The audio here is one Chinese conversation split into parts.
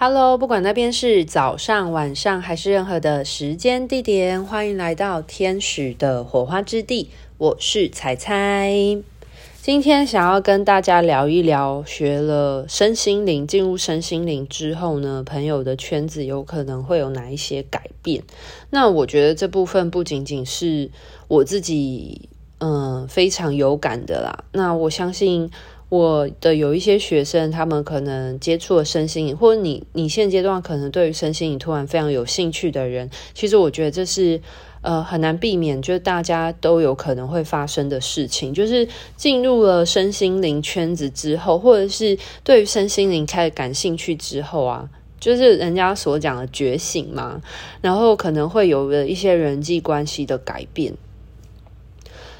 Hello，不管那边是早上、晚上还是任何的时间地点，欢迎来到天使的火花之地。我是彩彩，今天想要跟大家聊一聊，学了身心灵，进入身心灵之后呢，朋友的圈子有可能会有哪一些改变？那我觉得这部分不仅仅是我自己，嗯、非常有感的啦。那我相信。我的有一些学生，他们可能接触了身心灵，或者你你现阶段可能对于身心灵突然非常有兴趣的人，其实我觉得这是呃很难避免，就是大家都有可能会发生的事情，就是进入了身心灵圈子之后，或者是对于身心灵开始感兴趣之后啊，就是人家所讲的觉醒嘛，然后可能会有了一些人际关系的改变。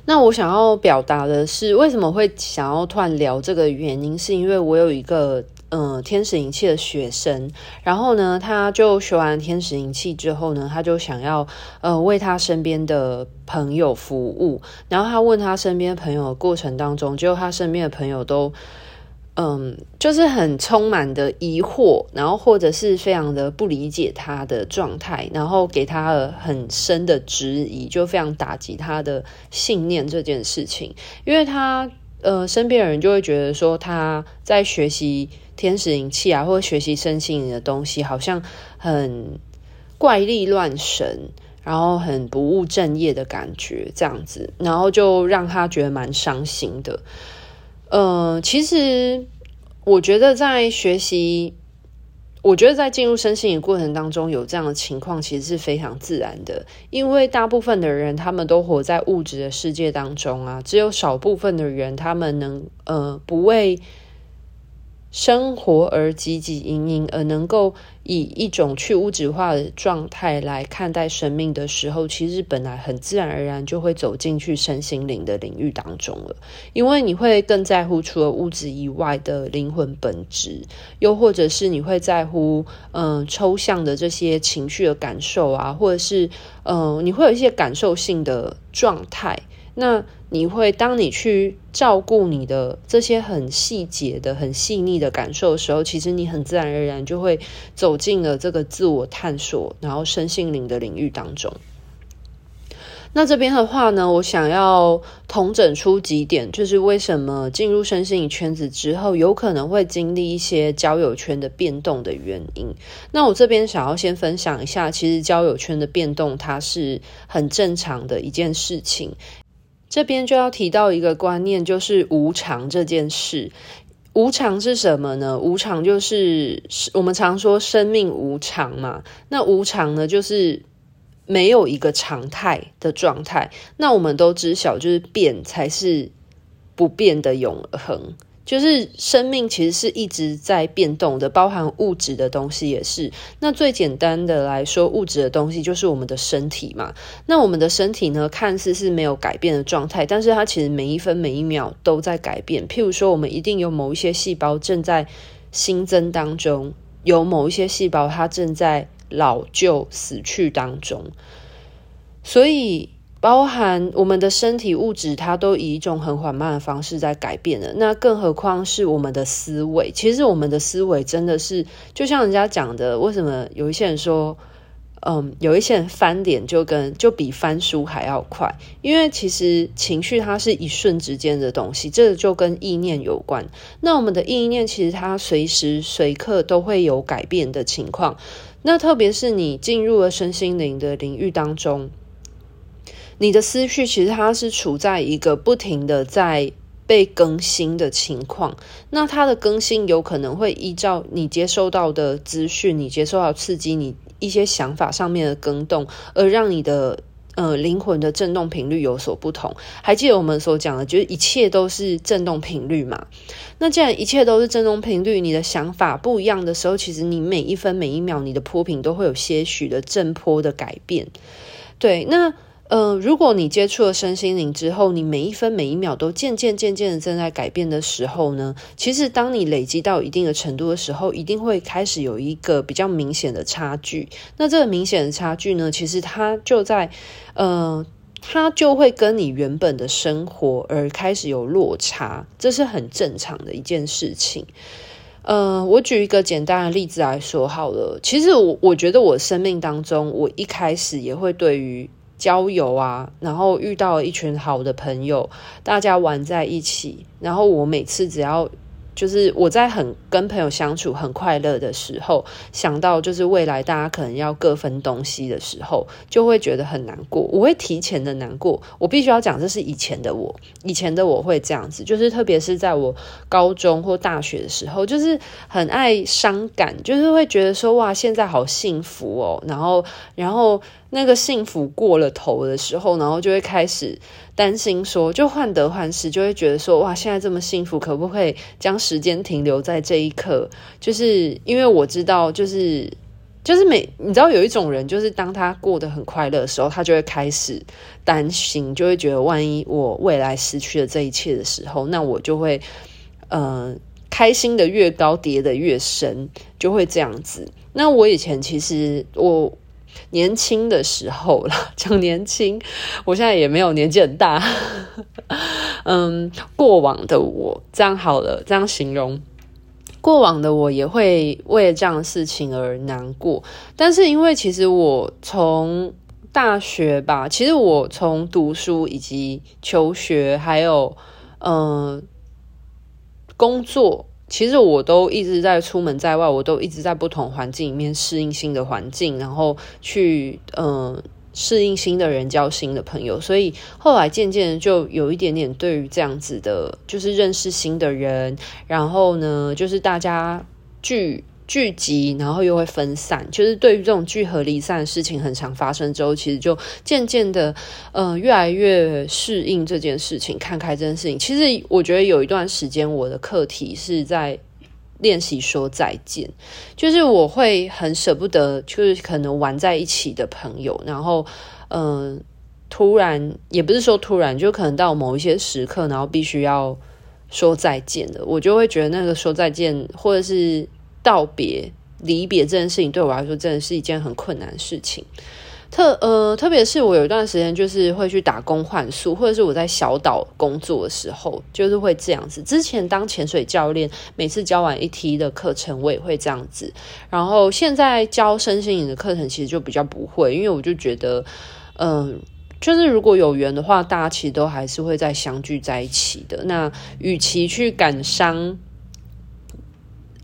那我想要表达的是，为什么会想要突然聊这个原因，是因为我有一个呃天使灵气的学生，然后呢，他就学完天使灵气之后呢，他就想要呃为他身边的朋友服务，然后他问他身边朋友的过程当中，就他身边的朋友都。嗯，就是很充满的疑惑，然后或者是非常的不理解他的状态，然后给他很深的质疑，就非常打击他的信念这件事情。因为他呃身边的人就会觉得说他在学习天使灵气啊，或者学习身心灵的东西，好像很怪力乱神，然后很不务正业的感觉这样子，然后就让他觉得蛮伤心的。呃，其实我觉得在学习，我觉得在进入身心灵过程当中有这样的情况，其实是非常自然的。因为大部分的人他们都活在物质的世界当中啊，只有少部分的人他们能呃不为。生活而汲汲营营，而能够以一种去物质化的状态来看待生命的时候，其实本来很自然而然就会走进去身心灵的领域当中了。因为你会更在乎除了物质以外的灵魂本质，又或者是你会在乎嗯、抽象的这些情绪的感受啊，或者是嗯、你会有一些感受性的状态。那你会，当你去照顾你的这些很细节的、很细腻的感受的时候，其实你很自然而然就会走进了这个自我探索，然后身心灵的领域当中。那这边的话呢，我想要统整出几点，就是为什么进入身心灵圈子之后，有可能会经历一些交友圈的变动的原因。那我这边想要先分享一下，其实交友圈的变动，它是很正常的一件事情。这边就要提到一个观念，就是无常这件事。无常是什么呢？无常就是我们常说生命无常嘛。那无常呢，就是没有一个常态的状态。那我们都知晓，就是变才是不变的永恒。就是生命其实是一直在变动的，包含物质的东西也是。那最简单的来说，物质的东西就是我们的身体嘛。那我们的身体呢，看似是没有改变的状态，但是它其实每一分每一秒都在改变。譬如说，我们一定有某一些细胞正在新增当中，有某一些细胞它正在老旧死去当中，所以。包含我们的身体物质，它都以一种很缓慢的方式在改变了。那更何况是我们的思维？其实我们的思维真的是，就像人家讲的，为什么有一些人说，嗯，有一些人翻脸就跟就比翻书还要快？因为其实情绪它是一瞬之间的东西，这就跟意念有关。那我们的意念其实它随时随刻都会有改变的情况。那特别是你进入了身心灵的领域当中。你的思绪其实它是处在一个不停的在被更新的情况，那它的更新有可能会依照你接收到的资讯，你接受到刺激，你一些想法上面的更动，而让你的呃灵魂的振动频率有所不同。还记得我们所讲的，就是一切都是振动频率嘛？那既然一切都是振动频率，你的想法不一样的时候，其实你每一分每一秒你的波频都会有些许的振波的改变。对，那。呃，如果你接触了身心灵之后，你每一分每一秒都渐渐渐渐的正在改变的时候呢，其实当你累积到一定的程度的时候，一定会开始有一个比较明显的差距。那这个明显的差距呢，其实它就在，呃，它就会跟你原本的生活而开始有落差，这是很正常的一件事情。呃，我举一个简单的例子来说好了。其实我我觉得我生命当中，我一开始也会对于交友啊，然后遇到一群好的朋友，大家玩在一起，然后我每次只要。就是我在很跟朋友相处很快乐的时候，想到就是未来大家可能要各分东西的时候，就会觉得很难过。我会提前的难过。我必须要讲，这是以前的我，以前的我会这样子，就是特别是在我高中或大学的时候，就是很爱伤感，就是会觉得说哇，现在好幸福哦，然后，然后。那个幸福过了头的时候，然后就会开始担心说，就患得患失，就会觉得说，哇，现在这么幸福，可不可以将时间停留在这一刻？就是因为我知道，就是就是每你知道有一种人，就是当他过得很快乐的时候，他就会开始担心，就会觉得万一我未来失去了这一切的时候，那我就会嗯、呃，开心的越高，跌的越深，就会这样子。那我以前其实我。年轻的时候啦，讲年轻，我现在也没有年纪很大。嗯，过往的我，这样好了，这样形容，过往的我也会为这样的事情而难过。但是因为其实我从大学吧，其实我从读书以及求学，还有嗯工作。其实我都一直在出门在外，我都一直在不同环境里面适应新的环境，然后去嗯适应新的人，交新的朋友。所以后来渐渐就有一点点对于这样子的，就是认识新的人，然后呢，就是大家聚。聚集，然后又会分散，就是对于这种聚合离散的事情很常发生之后，其实就渐渐的，呃，越来越适应这件事情，看开这件事情。其实我觉得有一段时间，我的课题是在练习说再见，就是我会很舍不得，就是可能玩在一起的朋友，然后，嗯、呃，突然也不是说突然，就可能到某一些时刻，然后必须要说再见的，我就会觉得那个说再见，或者是。道别、离别这件事情对我来说真的是一件很困难的事情。特呃，特别是我有一段时间就是会去打工换宿，或者是我在小岛工作的时候，就是会这样子。之前当潜水教练，每次教完一梯的课程，我也会这样子。然后现在教身心灵的课程，其实就比较不会，因为我就觉得，嗯、就是如果有缘的话，大家其实都还是会再相聚在一起的。那与其去感伤。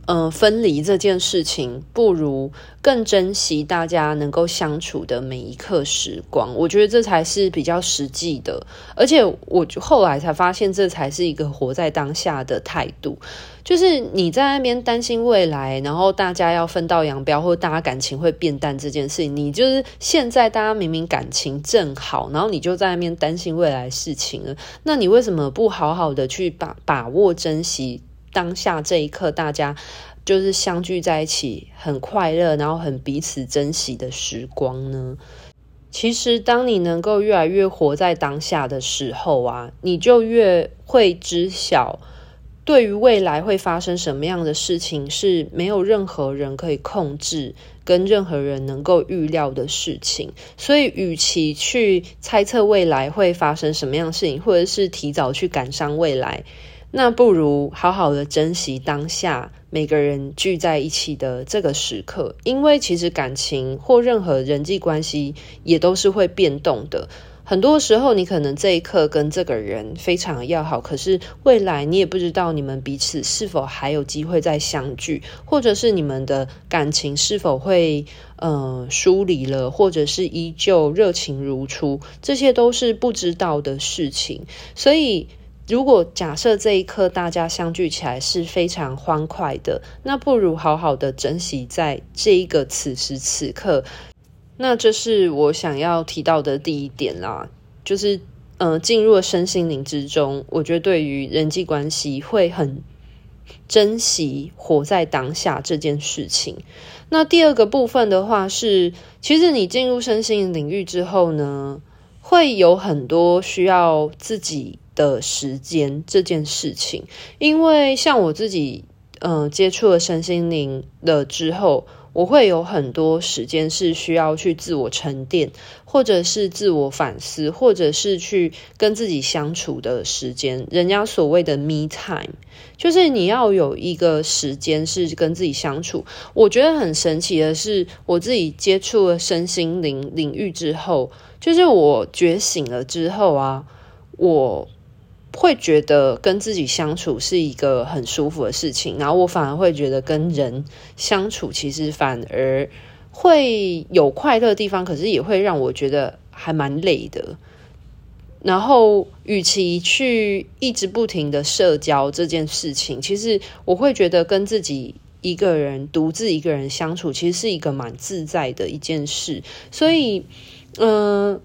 嗯、分离这件事情，不如更珍惜大家能够相处的每一刻时光。我觉得这才是比较实际的，而且我后来才发现，这才是一个活在当下的态度。就是你在那边担心未来，然后大家要分道扬镳，或大家感情会变淡这件事情，你就是现在大家明明感情正好，然后你就在那边担心未来事情了。那你为什么不好好的去把把握、珍惜？当下这一刻，大家就是相聚在一起，很快乐，然后很彼此珍惜的时光呢。其实，当你能够越来越活在当下的时候啊，你就越会知晓，对于未来会发生什么样的事情是没有任何人可以控制，跟任何人能够预料的事情。所以，与其去猜测未来会发生什么样的事情，或者是提早去感伤未来。那不如好好的珍惜当下每个人聚在一起的这个时刻，因为其实感情或任何人际关系也都是会变动的。很多时候，你可能这一刻跟这个人非常要好，可是未来你也不知道你们彼此是否还有机会再相聚，或者是你们的感情是否会呃疏离了，或者是依旧热情如初，这些都是不知道的事情，所以。如果假设这一刻大家相聚起来是非常欢快的，那不如好好的珍惜在这一个此时此刻。那这是我想要提到的第一点啦，就是呃，进入了身心灵之中，我觉得对于人际关系会很珍惜活在当下这件事情。那第二个部分的话是，其实你进入身心灵领域之后呢，会有很多需要自己。的时间这件事情，因为像我自己，嗯、接触了身心灵了之后，我会有很多时间是需要去自我沉淀，或者是自我反思，或者是去跟自己相处的时间。人家所谓的 me time，就是你要有一个时间是跟自己相处。我觉得很神奇的是，我自己接触了身心灵领域之后，就是我觉醒了之后啊，我。会觉得跟自己相处是一个很舒服的事情，然后我反而会觉得跟人相处其实反而会有快乐的地方，可是也会让我觉得还蛮累的。然后，与其去一直不停的社交这件事情，其实我会觉得跟自己一个人独自一个人相处，其实是一个蛮自在的一件事。所以，嗯、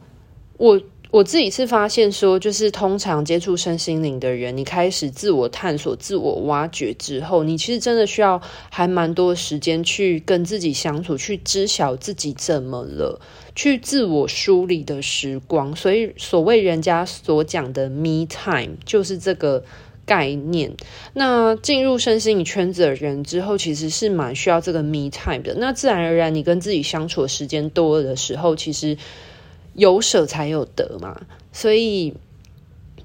我。我自己是发现说，就是通常接触身心灵的人，你开始自我探索、自我挖掘之后，你其实真的需要还蛮多时间去跟自己相处，去知晓自己怎么了，去自我梳理的时光。所以，所谓人家所讲的 “me time” 就是这个概念。那进入身心灵圈子的人之后，其实是蛮需要这个 “me time” 的。那自然而然，你跟自己相处的时间多了的时候，其实。有舍才有得嘛，所以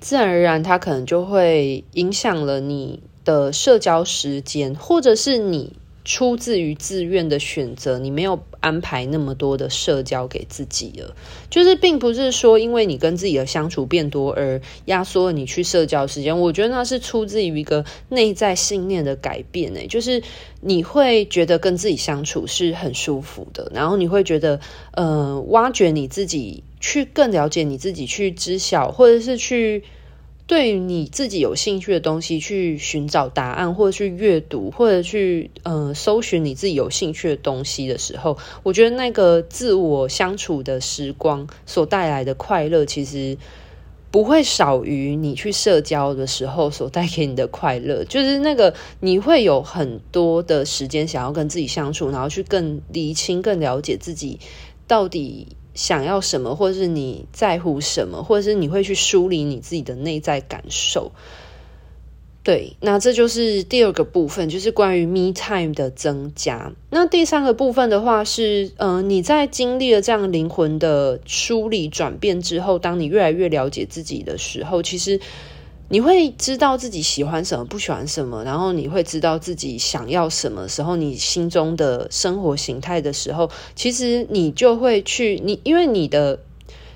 自然而然，它可能就会影响了你的社交时间，或者是你。出自于自愿的选择，你没有安排那么多的社交给自己了。就是并不是说因为你跟自己的相处变多而压缩了你去社交时间。我觉得那是出自于一个内在信念的改变。诶，就是你会觉得跟自己相处是很舒服的，然后你会觉得，呃，挖掘你自己，去更了解你自己，去知晓，或者是去。对你自己有兴趣的东西，去寻找答案，或者去阅读，或者去呃搜寻你自己有兴趣的东西的时候，我觉得那个自我相处的时光所带来的快乐，其实不会少于你去社交的时候所带给你的快乐。就是那个你会有很多的时间想要跟自己相处，然后去更厘清、更了解自己到底。想要什么，或者是你在乎什么，或者是你会去梳理你自己的内在感受。对，那这就是第二个部分，就是关于 me time 的增加。那第三个部分的话是，呃，你在经历了这样灵魂的梳理转变之后，当你越来越了解自己的时候，其实。你会知道自己喜欢什么，不喜欢什么，然后你会知道自己想要什么时候，你心中的生活形态的时候，其实你就会去你，因为你的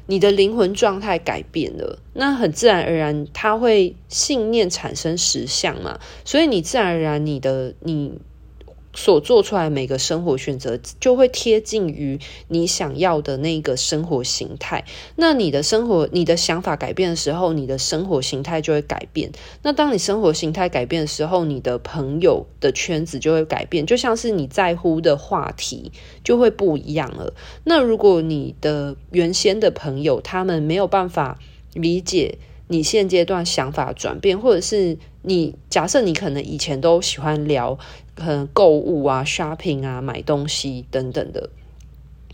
你的灵魂状态改变了，那很自然而然，它会信念产生实相嘛，所以你自然而然你的你。所做出来每个生活选择，就会贴近于你想要的那个生活形态。那你的生活、你的想法改变的时候，你的生活形态就会改变。那当你生活形态改变的时候，你的朋友的圈子就会改变，就像是你在乎的话题就会不一样了。那如果你的原先的朋友他们没有办法理解你现阶段想法转变，或者是你假设你可能以前都喜欢聊。可能购物啊、shopping 啊、买东西等等的，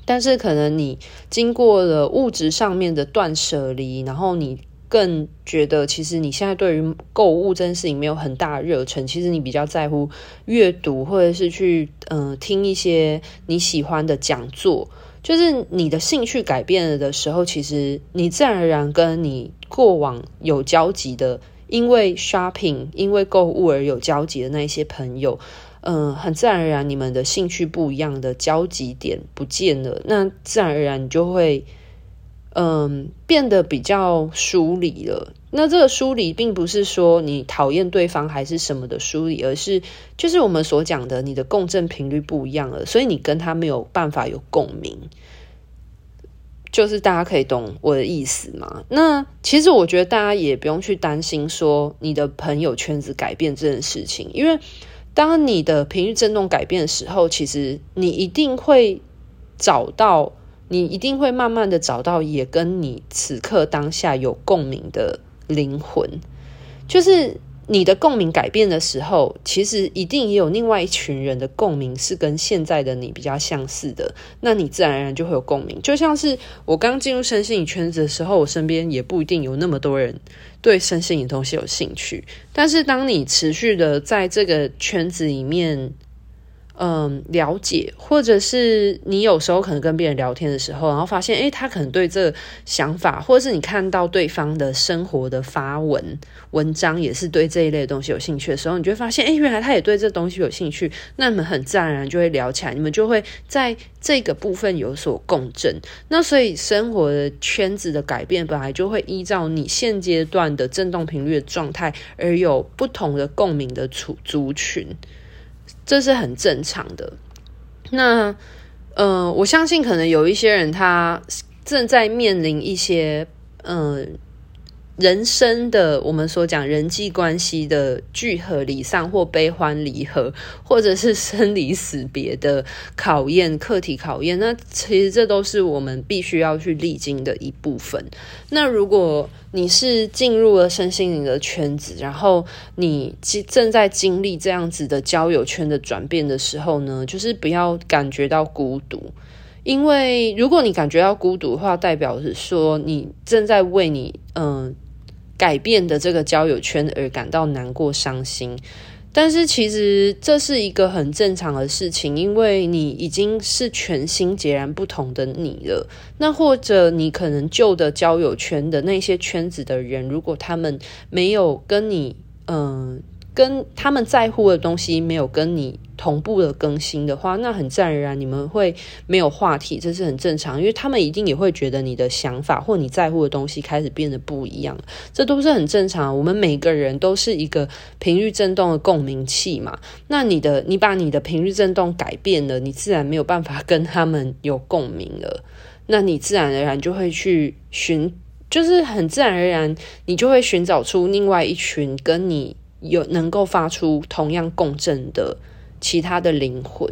但是可能你经过了物质上面的断舍离，然后你更觉得，其实你现在对于购物这件事情没有很大热忱，其实你比较在乎阅读，或者是去嗯、呃、听一些你喜欢的讲座，就是你的兴趣改变了的时候，其实你自然而然跟你过往有交集的，因为 shopping、因为购物而有交集的那些朋友。嗯，很自然而然，你们的兴趣不一样的交集点不见了，那自然而然你就会，嗯，变得比较疏离了。那这个疏离并不是说你讨厌对方还是什么的疏离，而是就是我们所讲的，你的共振频率不一样了，所以你跟他没有办法有共鸣。就是大家可以懂我的意思吗？那其实我觉得大家也不用去担心说你的朋友圈子改变这件事情，因为。当你的频率振动改变的时候，其实你一定会找到，你一定会慢慢的找到，也跟你此刻当下有共鸣的灵魂。就是你的共鸣改变的时候，其实一定也有另外一群人的共鸣是跟现在的你比较相似的，那你自然而然就会有共鸣。就像是我刚进入身心影圈子的时候，我身边也不一定有那么多人对身心影东西有兴趣，但是当你持续的在这个圈子里面。嗯，了解，或者是你有时候可能跟别人聊天的时候，然后发现，诶，他可能对这想法，或者是你看到对方的生活的发文文章，也是对这一类的东西有兴趣的时候，你就会发现，诶，原来他也对这东西有兴趣，那你们很自然而然就会聊起来，你们就会在这个部分有所共振。那所以生活的圈子的改变，本来就会依照你现阶段的振动频率的状态，而有不同的共鸣的族族群。这是很正常的。那，呃，我相信可能有一些人他正在面临一些，嗯、人生的我们所讲人际关系的聚合离散或悲欢离合，或者是生离死别的考验、课题考验，那其实这都是我们必须要去历经的一部分。那如果你是进入了身心灵的圈子，然后你正在经历这样子的交友圈的转变的时候呢，就是不要感觉到孤独，因为如果你感觉到孤独的话，代表是说你正在为你嗯。改变的这个交友圈而感到难过、伤心，但是其实这是一个很正常的事情，因为你已经是全新、截然不同的你了。那或者你可能旧的交友圈的那些圈子的人，如果他们没有跟你，嗯、跟他们在乎的东西没有跟你同步的更新的话，那很自然而然你们会没有话题，这是很正常，因为他们一定也会觉得你的想法或你在乎的东西开始变得不一样，这都是很正常。我们每个人都是一个频率振动的共鸣器嘛，那你的你把你的频率振动改变了，你自然没有办法跟他们有共鸣了，那你自然而然就会去寻，就是很自然而然，你就会寻找出另外一群跟你。有能够发出同样共振的其他的灵魂。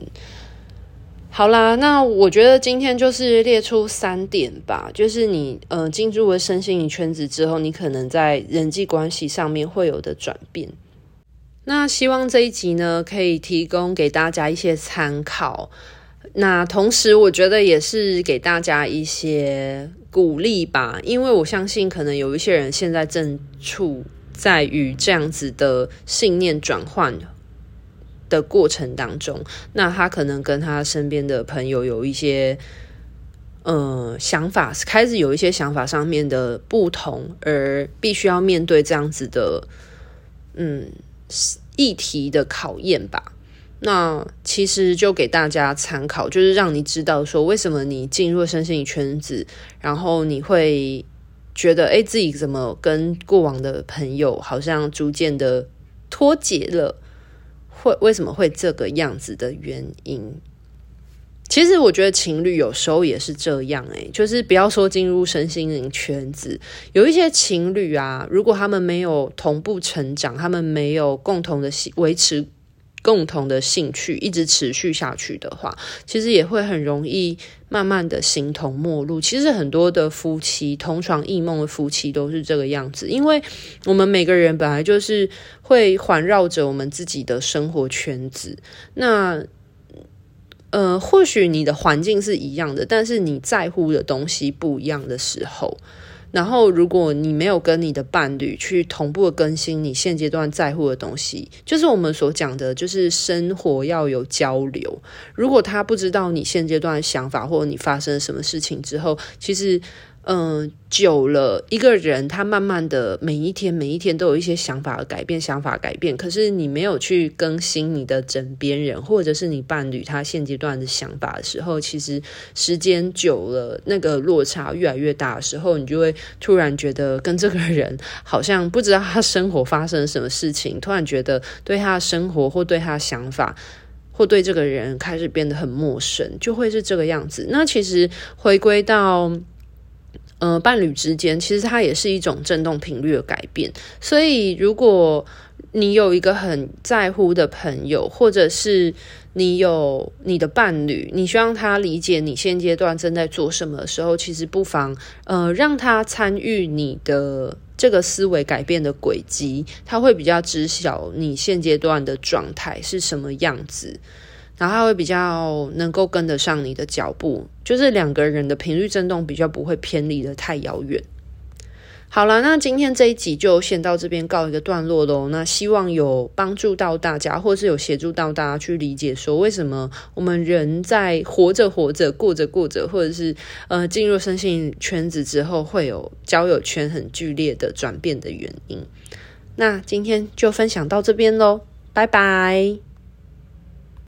好啦，那我觉得今天就是列出三点吧，就是你呃进入了身心灵圈子之后，你可能在人际关系上面会有的转变。那希望这一集呢可以提供给大家一些参考。那同时，我觉得也是给大家一些鼓励吧，因为我相信可能有一些人现在正处。在于这样子的信念转换的过程当中，那他可能跟他身边的朋友有一些，呃，想法开始有一些想法上面的不同，而必须要面对这样子的，嗯，议题的考验吧。那其实就给大家参考，就是让你知道说，为什么你进入身心灵圈子，然后你会。觉得诶，自己怎么跟过往的朋友好像逐渐的脱节了？会为什么会这个样子的原因？其实我觉得情侣有时候也是这样，诶，就是不要说进入身心灵圈子，有一些情侣啊，如果他们没有同步成长，他们没有共同的维持。共同的兴趣一直持续下去的话，其实也会很容易慢慢的形同陌路。其实很多的夫妻同床异梦的夫妻都是这个样子，因为我们每个人本来就是会环绕着我们自己的生活圈子。那呃，或许你的环境是一样的，但是你在乎的东西不一样的时候。然后，如果你没有跟你的伴侣去同步更新你现阶段在乎的东西，就是我们所讲的，就是生活要有交流。如果他不知道你现阶段的想法，或者你发生什么事情之后，其实。嗯，久了，一个人他慢慢的每一天每一天都有一些想法改变，想法改变。可是你没有去更新你的枕边人，或者是你伴侣他现阶段的想法的时候，其实时间久了，那个落差越来越大的时候，你就会突然觉得跟这个人好像不知道他生活发生了什么事情，突然觉得对他的生活或对他的想法或对这个人开始变得很陌生，就会是这个样子。那其实回归到。呃，伴侣之间其实它也是一种振动频率的改变，所以如果你有一个很在乎的朋友，或者是你有你的伴侣，你希望他理解你现阶段正在做什么的时候，其实不妨呃让他参与你的这个思维改变的轨迹，他会比较知晓你现阶段的状态是什么样子。然后他会比较能够跟得上你的脚步，就是两个人的频率振动比较不会偏离得太遥远。好了，那今天这一集就先到这边告一个段落喽。那希望有帮助到大家，或是有协助到大家去理解说，为什么我们人在活着活着、过着过着，或者是呃进入身心圈子之后，会有交友圈很剧烈的转变的原因。那今天就分享到这边喽，拜拜。